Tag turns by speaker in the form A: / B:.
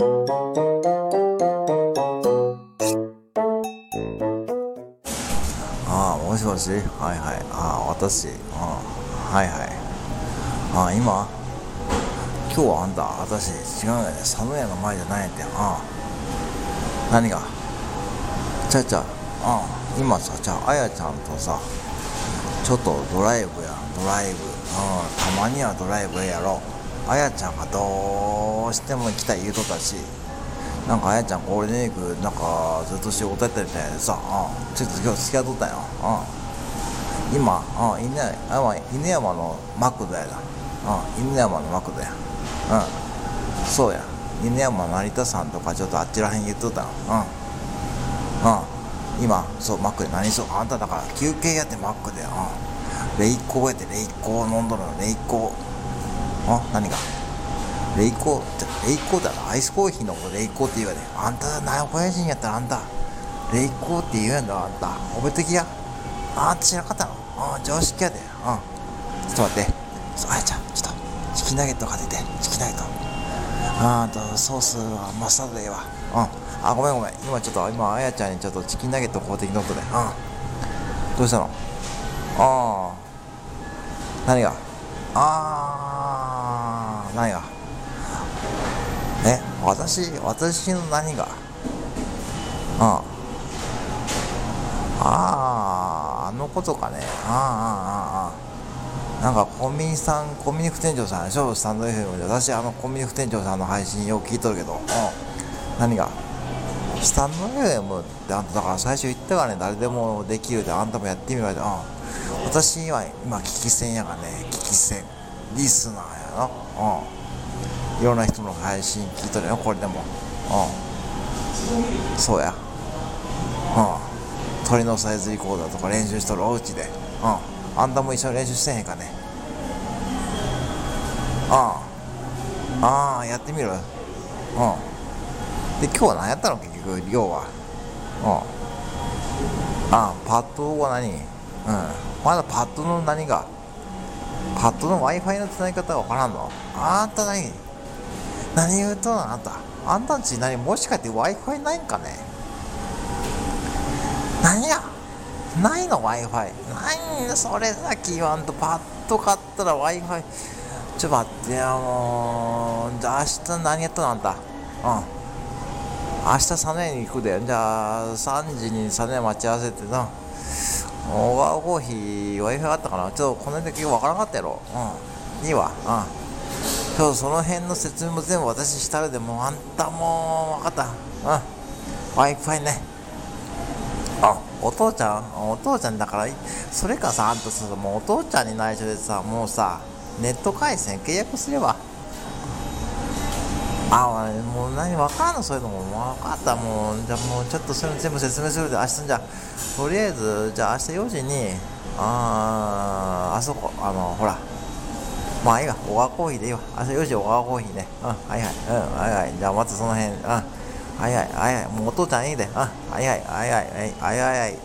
A: ああもしもし？はいはい。ああ私？ああはいはい。ああ今？今日はあんた私違うやね。寒いの前じゃないんやて。ああ。何が？ちゃちゃああ今さじゃあやちゃんとさちょっとドライブやドライブ。うんたまにはドライブやろう。あやちゃんがどうしても行きたい言うとったしなんかあやちゃんゴールデンウィークなんかずっと仕事やってるみたいでさ、うん、ちょっと今日付き合っとったよ、うん、今、うん、犬山犬山のマクドやな、うん、犬山のマクドや。うん。そうや。犬山成田さんとかちょっとあっちらへん言っとったの。うん。うん。今そうマックで何しようあんただから休憩やってマックでうん。レイコーやってレイコー飲んどるの。レイコー。あ何が？レイコー？ってレイコーだろ。アイスコーヒーのレイコーって言うわね。あんた名古屋人やったらあんた。レイコーって言うんだあんた。覚えときや。あんた知らなかったの？あ常識やで。うん。ちょっと待って。あやちゃん。ちょっと。チキンナゲット買ってチキンナゲット。あとソースはマスタードでいいわ。うん。あごめんごめん。今ちょっと今あやちゃんにちょっとチキンナゲット買うてきとったでうん。どうしたの？ああ何が？ああ何がえ私私の何が？ああああのことかね。ああああああなんかコンビニさんコンビニ副店長さんでしょ？スタンド FM で。私あのコンビニ副店長さんの配信よく聞いとるけど。うん。何が？スタンド FM ってあんただから最初言ったからね誰でもできるであんたもやってみろよ。うん。私は今聞き戦やがね聞き戦リスナーやなうん。いろんな人の配信聞いとるよこれでも。うん。そうや。うん。鳥のサイズリコーダーとか練習しとるおうちで。うん。あんたも一緒に練習してへんかね。ああああやってみる？うん。で今日は何やったの？結局量は。うん。ああパッドは何？うん。まだパッドの何がパッドの w i f i のつなぎ方が分からんの？あんた何？何言うとんあんた。あんたんち何？もしかして w i f i ないんかね？何や？ないの？w i f i 何それさっき言わんと。パッド買ったら w i f i ちょっと待ってよもう。じゃあ明日何やったの？あんた。うん。明日サネに行くで。じゃあ3時にサネ待ち合わせてな。小川コーヒー Wi-Fi あったかな。ちょっとこの辺で結構わからなかったやろ。うん。いいわ。うん。今日その辺の説明も全部私したるでもあんたもう分かった。うん。Wi-Fi ね。あお父ちゃん？お父ちゃんだからそれかさあんたさもうお父ちゃんに内緒でさもうさネット回線契約すれば。あもう何分かんのそういうのも分かった。もうじゃあもうちょっとそれ全部説明する。で明日じゃあとりあえずじゃあ明日4時にあーあそこあのほら。まあいいわ。小川コーヒーでいいわ。明日4時小川コーヒーね。うんはいはい。うんはいはい。じゃあまたその辺。うん。はいはいはいはい。もうお父ちゃんいいで。うん。はいはいはい。はいはいはいはい。